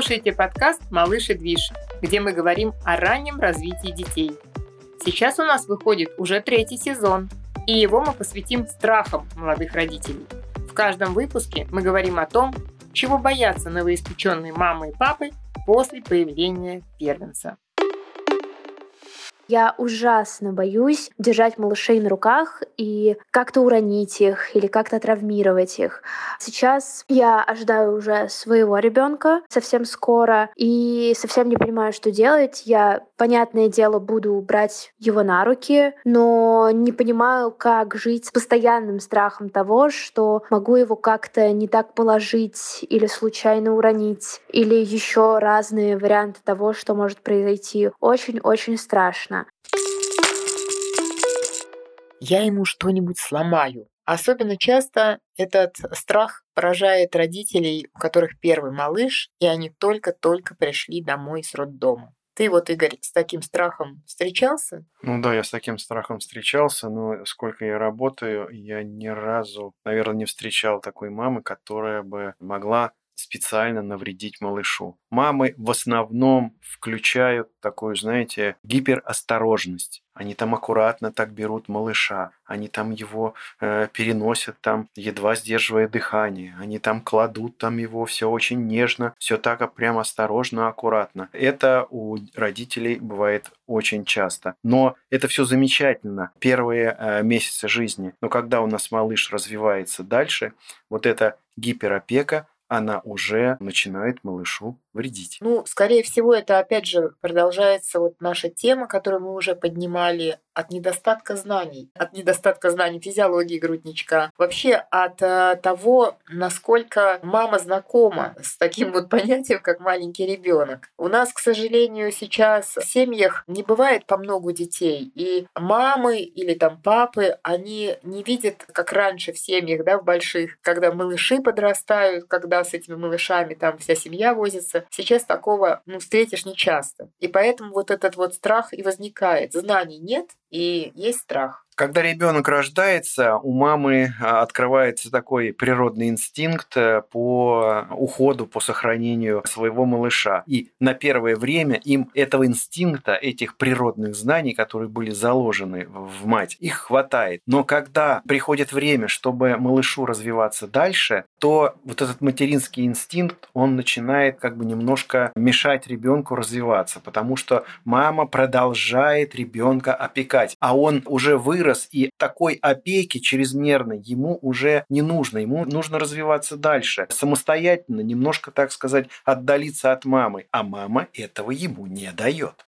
Слушаете подкаст «Малыш и движ», где мы говорим о раннем развитии детей. Сейчас у нас выходит уже третий сезон, и его мы посвятим страхам молодых родителей. В каждом выпуске мы говорим о том, чего боятся новоиспеченные мамы и папы после появления первенца. Я ужасно боюсь держать малышей на руках и как-то уронить их или как-то травмировать их. Сейчас я ожидаю уже своего ребенка совсем скоро и совсем не понимаю, что делать. Я, понятное дело, буду брать его на руки, но не понимаю, как жить с постоянным страхом того, что могу его как-то не так положить или случайно уронить, или еще разные варианты того, что может произойти. Очень-очень страшно. Я ему что-нибудь сломаю. Особенно часто этот страх поражает родителей, у которых первый малыш, и они только-только пришли домой с роддома. Ты вот, Игорь, с таким страхом встречался? Ну да, я с таким страхом встречался, но сколько я работаю, я ни разу, наверное, не встречал такой мамы, которая бы могла специально навредить малышу. Мамы в основном включают такую, знаете, гиперосторожность. Они там аккуратно так берут малыша, они там его э, переносят там, едва сдерживая дыхание, они там кладут там его все очень нежно, все так прям осторожно, аккуратно. Это у родителей бывает очень часто. Но это все замечательно первые э, месяцы жизни. Но когда у нас малыш развивается дальше, вот эта гиперопека она уже начинает малышу вредить. Ну, скорее всего, это опять же продолжается вот наша тема, которую мы уже поднимали от недостатка знаний, от недостатка знаний физиологии грудничка, вообще от э, того, насколько мама знакома с таким вот понятием, как маленький ребенок. У нас, к сожалению, сейчас в семьях не бывает по много детей, и мамы или там папы, они не видят, как раньше в семьях, да, в больших, когда малыши подрастают, когда с этими малышами там вся семья возится, сейчас такого ну, встретишь нечасто. И поэтому вот этот вот страх и возникает. Знаний нет, и есть страх. Когда ребенок рождается, у мамы а, открывается такой природный инстинкт э, по уходу, по сохранению своего малыша. И на первое время им этого инстинкта, этих природных знаний, которые были заложены в мать, их хватает. Но когда приходит время, чтобы малышу развиваться дальше, то вот этот материнский инстинкт, он начинает как бы немножко мешать ребенку развиваться, потому что мама продолжает ребенка опекать, а он уже вырос вырос, и такой опеки чрезмерной ему уже не нужно. Ему нужно развиваться дальше, самостоятельно, немножко, так сказать, отдалиться от мамы. А мама этого ему не дает.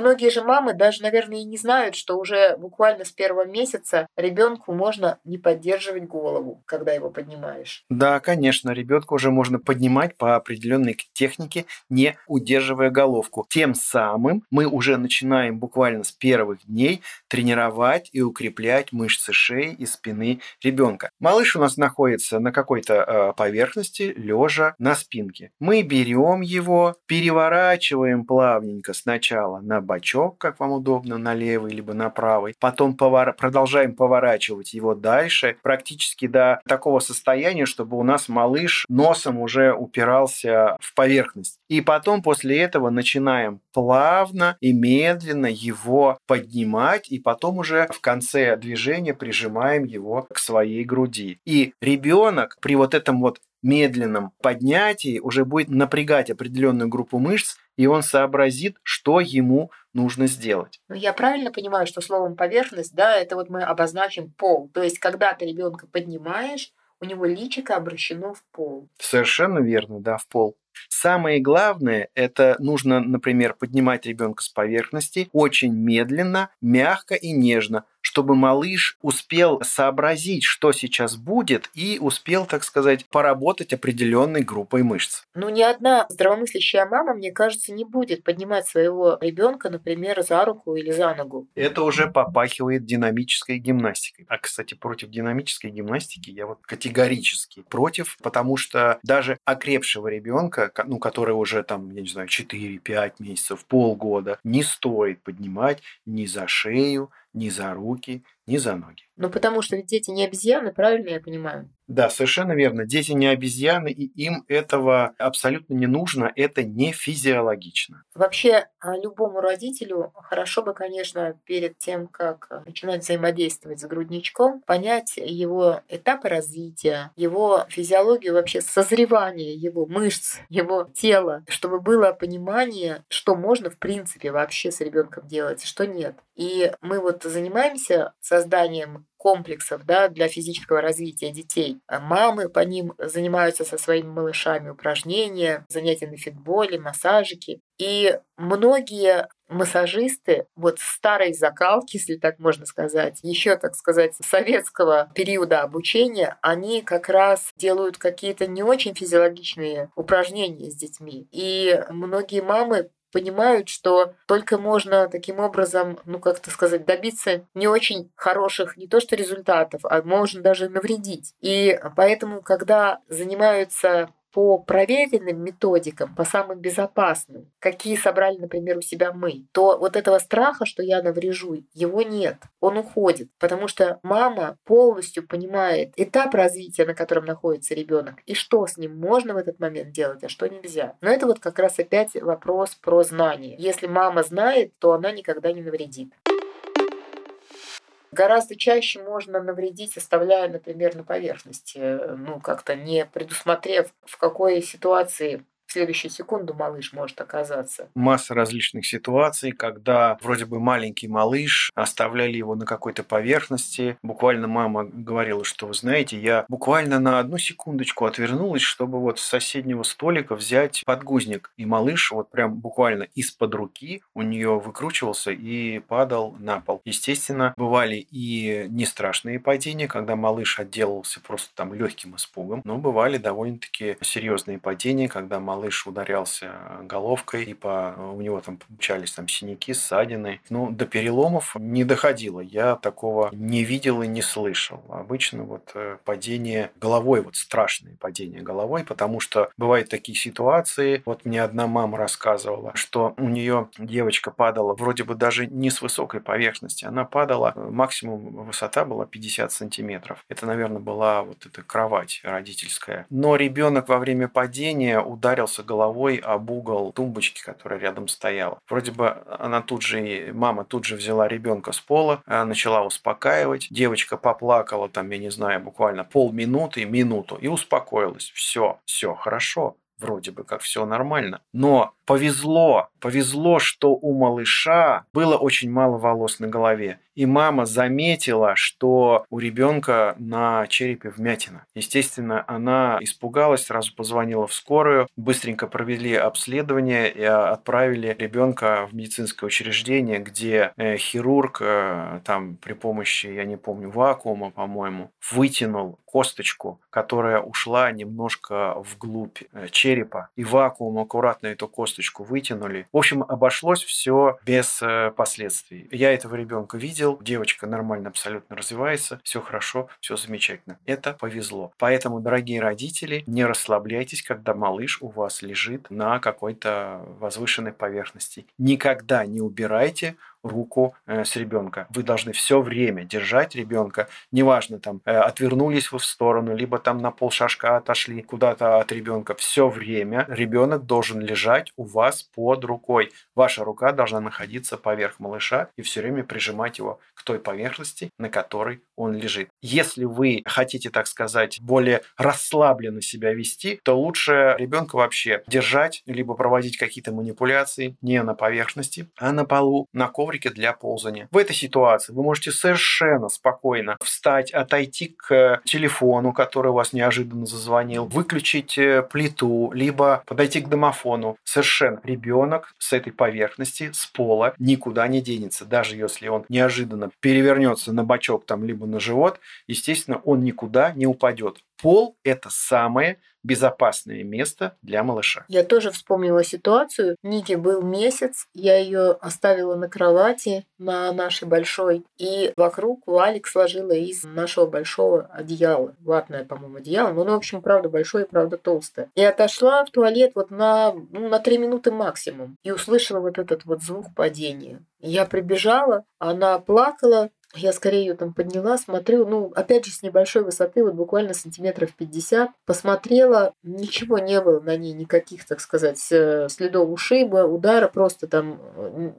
Многие же мамы даже, наверное, и не знают, что уже буквально с первого месяца ребенку можно не поддерживать голову, когда его поднимаешь. Да, конечно, ребенка уже можно поднимать по определенной технике, не удерживая головку. Тем самым мы уже начинаем буквально с первых дней тренировать и укреплять мышцы шеи и спины ребенка. Малыш у нас находится на какой-то э, поверхности, лежа на спинке. Мы берем его, переворачиваем плавненько сначала на бачок, как вам удобно, на левый либо на правый. Потом повор... продолжаем поворачивать его дальше, практически до такого состояния, чтобы у нас малыш носом уже упирался в поверхность. И потом после этого начинаем плавно и медленно его поднимать, и потом уже в конце движения прижимаем его к своей груди. И ребенок при вот этом вот медленном поднятии уже будет напрягать определенную группу мышц, и он сообразит, что ему нужно сделать. Ну, я правильно понимаю, что словом поверхность, да, это вот мы обозначим пол. То есть, когда ты ребенка поднимаешь, у него личико обращено в пол. Совершенно верно, да, в пол. Самое главное, это нужно, например, поднимать ребенка с поверхности очень медленно, мягко и нежно, чтобы малыш успел сообразить, что сейчас будет, и успел, так сказать, поработать определенной группой мышц. Ну, ни одна здравомыслящая мама, мне кажется, не будет поднимать своего ребенка, например, за руку или за ногу. Это уже попахивает динамической гимнастикой. А, кстати, против динамической гимнастики я вот категорически против, потому что даже окрепшего ребенка, ну, который уже там, я не знаю, 4-5 месяцев, полгода, не стоит поднимать ни за шею, ни за руки, ни за ноги. Ну, потому что ведь дети не обезьяны, правильно я понимаю? Да, совершенно верно. Дети не обезьяны, и им этого абсолютно не нужно. Это не физиологично. Вообще, а, любому родителю хорошо бы, конечно, перед тем, как начинать взаимодействовать с грудничком, понять его этапы развития, его физиологию, вообще созревание его мышц, его тела, чтобы было понимание, что можно в принципе вообще с ребенком делать, что нет. И мы вот занимаемся созданием комплексов да, для физического развития детей. А мамы по ним занимаются со своими малышами упражнения, занятия на фитболе, массажики. И многие массажисты вот старой закалки, если так можно сказать, еще, так сказать, советского периода обучения, они как раз делают какие-то не очень физиологичные упражнения с детьми. И многие мамы понимают, что только можно таким образом, ну как-то сказать, добиться не очень хороших не то что результатов, а можно даже навредить. И поэтому, когда занимаются по проверенным методикам, по самым безопасным, какие собрали, например, у себя мы, то вот этого страха, что я наврежу, его нет. Он уходит, потому что мама полностью понимает этап развития, на котором находится ребенок, и что с ним можно в этот момент делать, а что нельзя. Но это вот как раз опять вопрос про знание. Если мама знает, то она никогда не навредит. Гораздо чаще можно навредить, оставляя, например, на поверхности, ну, как-то не предусмотрев, в какой ситуации следующую секунду малыш может оказаться. Масса различных ситуаций, когда вроде бы маленький малыш, оставляли его на какой-то поверхности. Буквально мама говорила, что вы знаете, я буквально на одну секундочку отвернулась, чтобы вот с соседнего столика взять подгузник. И малыш вот прям буквально из-под руки у нее выкручивался и падал на пол. Естественно, бывали и не страшные падения, когда малыш отделался просто там легким испугом, но бывали довольно-таки серьезные падения, когда малыш малыш ударялся головкой, типа у него там получались там синяки, ссадины. Ну, до переломов не доходило. Я такого не видел и не слышал. Обычно вот э, падение головой, вот страшные падения головой, потому что бывают такие ситуации. Вот мне одна мама рассказывала, что у нее девочка падала вроде бы даже не с высокой поверхности. Она падала, э, максимум высота была 50 сантиметров. Это, наверное, была вот эта кровать родительская. Но ребенок во время падения ударился ударился головой об угол тумбочки, которая рядом стояла. Вроде бы она тут же, мама тут же взяла ребенка с пола, э, начала успокаивать. Девочка поплакала там, я не знаю, буквально полминуты, минуту и успокоилась. Все, все, хорошо вроде бы как все нормально. Но повезло, повезло, что у малыша было очень мало волос на голове. И мама заметила, что у ребенка на черепе вмятина. Естественно, она испугалась, сразу позвонила в скорую, быстренько провели обследование и отправили ребенка в медицинское учреждение, где э, хирург э, там при помощи, я не помню, вакуума, по-моему, вытянул косточку, которая ушла немножко вглубь э, черепа, и вакуум аккуратно эту косточку вытянули. В общем, обошлось все без последствий. Я этого ребенка видел, девочка нормально абсолютно развивается, все хорошо, все замечательно. Это повезло. Поэтому, дорогие родители, не расслабляйтесь, когда малыш у вас лежит на какой-то возвышенной поверхности. Никогда не убирайте руку э, с ребенка. Вы должны все время держать ребенка, неважно, там, э, отвернулись вы в сторону, либо там на полшажка отошли куда-то от ребенка. Все время ребенок должен лежать у вас под рукой. Ваша рука должна находиться поверх малыша и все время прижимать его к той поверхности, на которой он лежит. Если вы хотите, так сказать, более расслабленно себя вести, то лучше ребенка вообще держать, либо проводить какие-то манипуляции не на поверхности, а на полу, на коврике коврике для ползания. В этой ситуации вы можете совершенно спокойно встать, отойти к телефону, который у вас неожиданно зазвонил, выключить э, плиту, либо подойти к домофону. Совершенно ребенок с этой поверхности, с пола никуда не денется. Даже если он неожиданно перевернется на бочок там, либо на живот, естественно, он никуда не упадет. Пол – это самое безопасное место для малыша. Я тоже вспомнила ситуацию. Нике был месяц, я ее оставила на кровати на нашей большой, и вокруг валик сложила из нашего большого одеяла. Ватное, по-моему, одеяло. Ну, в общем, правда большое и правда толстое. И отошла в туалет вот на, ну, на три минуты максимум. И услышала вот этот вот звук падения. Я прибежала, она плакала, Я скорее ее там подняла, смотрю, ну, опять же, с небольшой высоты, вот буквально сантиметров 50, посмотрела, ничего не было на ней, никаких, так сказать, следов ушиба, удара, просто там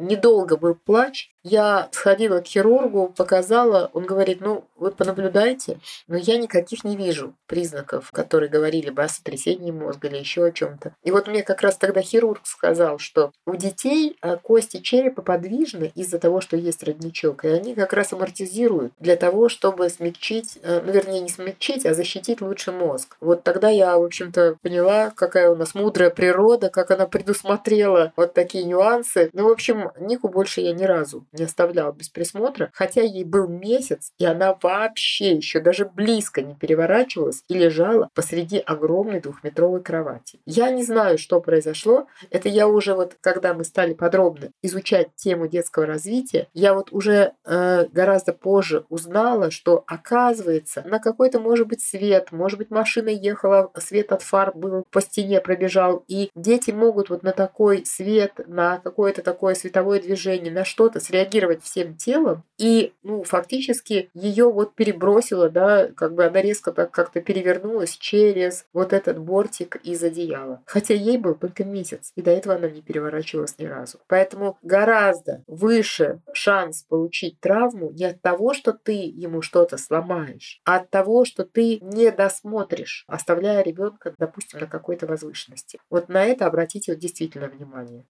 недолго был плач. Я сходила к хирургу, показала, он говорит, ну, вы понаблюдайте, но я никаких не вижу признаков, которые говорили бы о сотрясении мозга или еще о чем-то. И вот мне как раз тогда хирург сказал, что у детей э, кости черепа подвижны из-за того, что есть родничок, и они как раз амортизируют для того, чтобы смягчить, э, ну, вернее, не смягчить, а защитить лучше мозг. Вот тогда я, в общем-то, поняла, какая у нас мудрая природа, как она предусмотрела вот такие нюансы. Ну, в общем, Нику больше я ни разу не оставляла без присмотра, хотя ей был месяц, и она вообще еще даже близко не переворачивалась и лежала посреди огромной двухметровой кровати. Я не знаю, что произошло. Это я уже вот, когда мы стали подробно изучать тему детского развития, я вот уже э, гораздо позже узнала, что оказывается на какой-то, может быть, свет, может быть, машина ехала, свет от фар был по стене пробежал, и дети могут вот на такой свет, на какое-то такое световое движение, на что-то среагировать реагировать всем телом, и, ну, фактически ее вот перебросило, да, как бы она резко так как-то перевернулась через вот этот бортик из одеяла. Хотя ей был только месяц, и до этого она не переворачивалась ни разу. Поэтому гораздо выше шанс получить травму не от того, что ты ему что-то сломаешь, а от того, что ты не досмотришь, оставляя ребенка, допустим, на какой-то возвышенности. Вот на это обратите вот действительно внимание.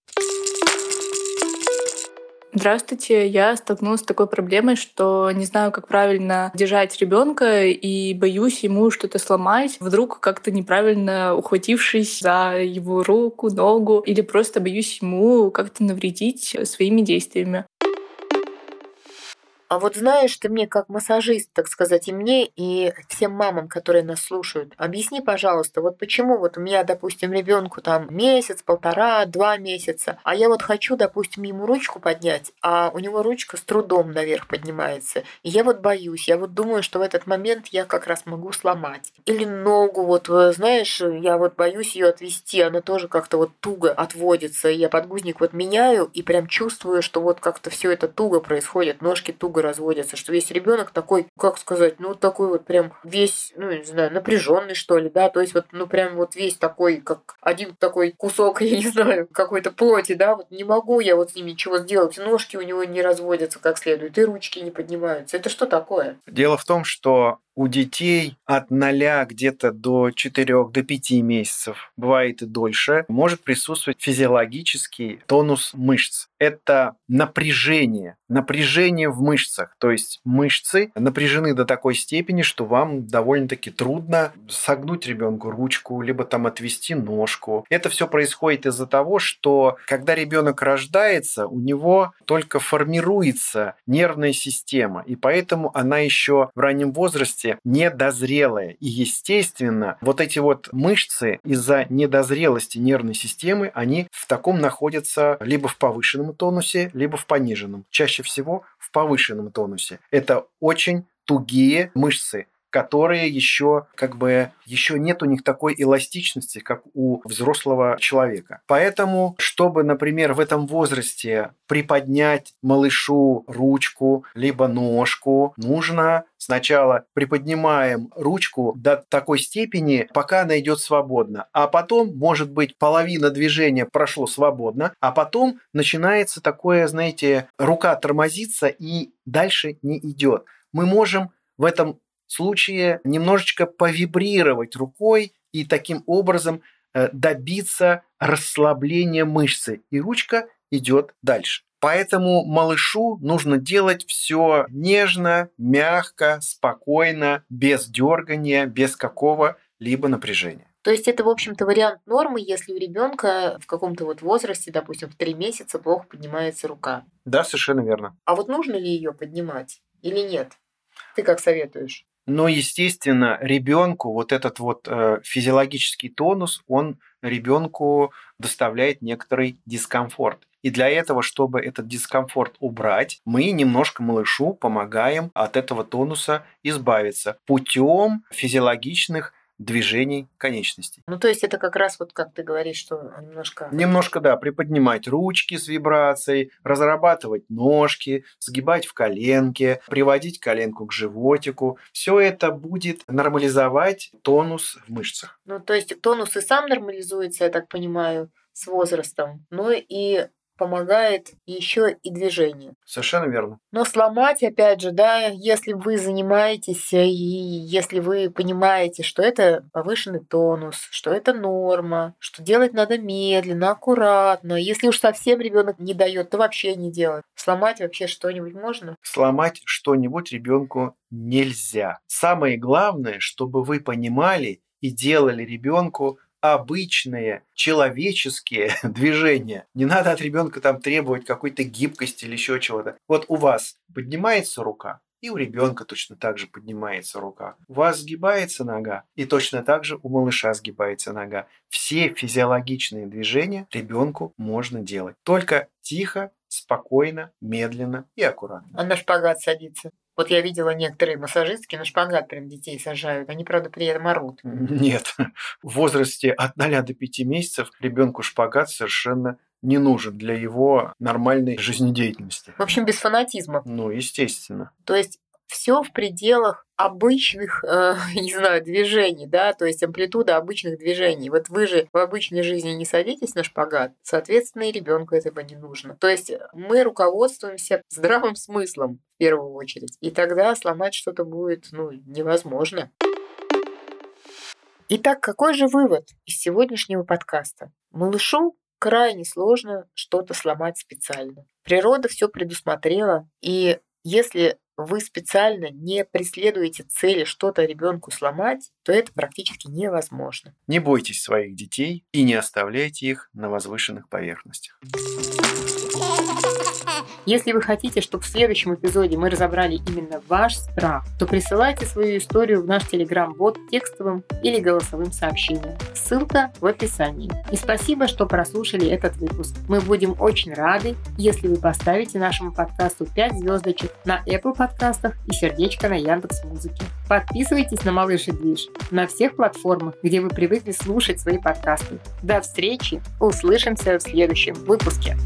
Здравствуйте, я столкнулась с такой проблемой, что не знаю, как правильно держать ребенка и боюсь ему что-то сломать, вдруг как-то неправильно ухватившись за его руку, ногу, или просто боюсь ему как-то навредить своими действиями. А вот знаешь, ты мне как массажист, так сказать, и мне, и всем мамам, которые нас слушают, объясни, пожалуйста, вот почему вот у меня, допустим, ребенку там месяц, полтора, два месяца, а я вот хочу, допустим, ему ручку поднять, а у него ручка с трудом наверх поднимается. И я вот боюсь, я вот думаю, что в этот момент я как раз могу сломать. Или ногу, вот, э, знаешь, я вот боюсь ее отвести, она тоже как-то вот туго отводится. Я подгузник вот меняю и прям чувствую, что вот как-то все это туго происходит, ножки туго разводятся, что весь ребенок такой, как сказать, ну такой вот прям весь, ну не знаю, напряженный что ли, да, то есть вот, ну прям вот весь такой, как один такой кусок, я не знаю, какой-то плоти, да, вот не могу я вот с ним ничего сделать, ножки у него не разводятся как следует, и ручки не поднимаются. Это что такое? Дело в том, что у детей от 0 где-то до 4 до 5 месяцев, бывает и дольше, может присутствовать физиологический тонус мышц. Это напряжение, напряжение в мышцах. То есть мышцы напряжены до такой степени, что вам довольно-таки трудно согнуть ребенку ручку, либо там отвести ножку. Это все происходит из-за того, что когда ребенок рождается, у него только формируется нервная система, и поэтому она еще в раннем возрасте возрасте недозрелая. И, естественно, вот эти вот мышцы из-за недозрелости нервной системы, они в таком находятся либо в повышенном тонусе, либо в пониженном. Чаще всего в повышенном тонусе. Это очень тугие мышцы, которые еще как бы еще нет у них такой эластичности, как у взрослого человека. Поэтому, чтобы, например, в этом возрасте приподнять малышу ручку либо ножку, нужно сначала приподнимаем ручку до такой степени, пока она идет свободно, а потом, может быть, половина движения прошло свободно, а потом начинается такое, знаете, рука тормозится и дальше не идет. Мы можем в этом случае немножечко повибрировать рукой и таким образом э, добиться расслабления мышцы, и ручка идет дальше. Поэтому малышу нужно делать все нежно, мягко, спокойно, без дергания, без какого-либо напряжения. То есть это, в общем-то, вариант нормы, если у ребенка в каком-то вот возрасте, допустим, в три месяца плохо поднимается рука. Да, совершенно верно. А вот нужно ли ее поднимать или нет? Ты как советуешь? Но, естественно, ребенку вот этот вот э, физиологический тонус, он ребенку доставляет некоторый дискомфорт. И для этого, чтобы этот дискомфорт убрать, мы немножко малышу помогаем от этого тонуса избавиться путем физиологичных движений конечностей. Ну, то есть это как раз вот как ты говоришь, что немножко... Немножко, да, приподнимать ручки с вибрацией, разрабатывать ножки, сгибать в коленке, приводить коленку к животику. Все это будет нормализовать тонус в мышцах. Ну, то есть тонус и сам нормализуется, я так понимаю, с возрастом. Ну и помогает еще и движение. Совершенно верно. Но сломать, опять же, да, если вы занимаетесь и если вы понимаете, что это повышенный тонус, что это норма, что делать надо медленно, аккуратно. Если уж совсем ребенок не дает, то вообще не делать. Сломать вообще что-нибудь можно? Сломать что-нибудь ребенку нельзя. Самое главное, чтобы вы понимали и делали ребенку обычные человеческие движения. Не надо от ребенка там требовать какой-то гибкости или еще чего-то. Вот у вас поднимается рука, и у ребенка точно так же поднимается рука. У вас сгибается нога, и точно так же у малыша сгибается нога. Все физиологичные движения ребенку можно делать. Только тихо, спокойно, медленно и аккуратно. А на шпагат садиться? Вот я видела некоторые массажистки на шпагат прям детей сажают. Они, правда, при этом орут. Нет. В возрасте от 0 до 5 месяцев ребенку шпагат совершенно не нужен для его нормальной жизнедеятельности. В общем, без фанатизма. Ну, естественно. То есть все в пределах обычных, э, не знаю, движений, да, то есть амплитуда обычных движений. Вот вы же в обычной жизни не садитесь на шпагат, соответственно, и ребенку этого не нужно. То есть мы руководствуемся здравым смыслом в первую очередь, и тогда сломать что-то будет, ну, невозможно. Итак, какой же вывод из сегодняшнего подкаста? Малышу крайне сложно что-то сломать специально. Природа все предусмотрела, и если вы специально не преследуете цели что-то ребенку сломать, то это практически невозможно. Не бойтесь своих детей и не оставляйте их на возвышенных поверхностях. Если вы хотите, чтобы в следующем эпизоде мы разобрали именно ваш страх, то присылайте свою историю в наш телеграм-бот текстовым или голосовым сообщением. Ссылка в описании. И спасибо, что прослушали этот выпуск. Мы будем очень рады, если вы поставите нашему подкасту 5 звездочек на Apple подкастах и сердечко на Яндекс Музыке. Подписывайтесь на Малыш и Движ на всех платформах, где вы привыкли слушать свои подкасты. До встречи! Услышимся в следующем выпуске.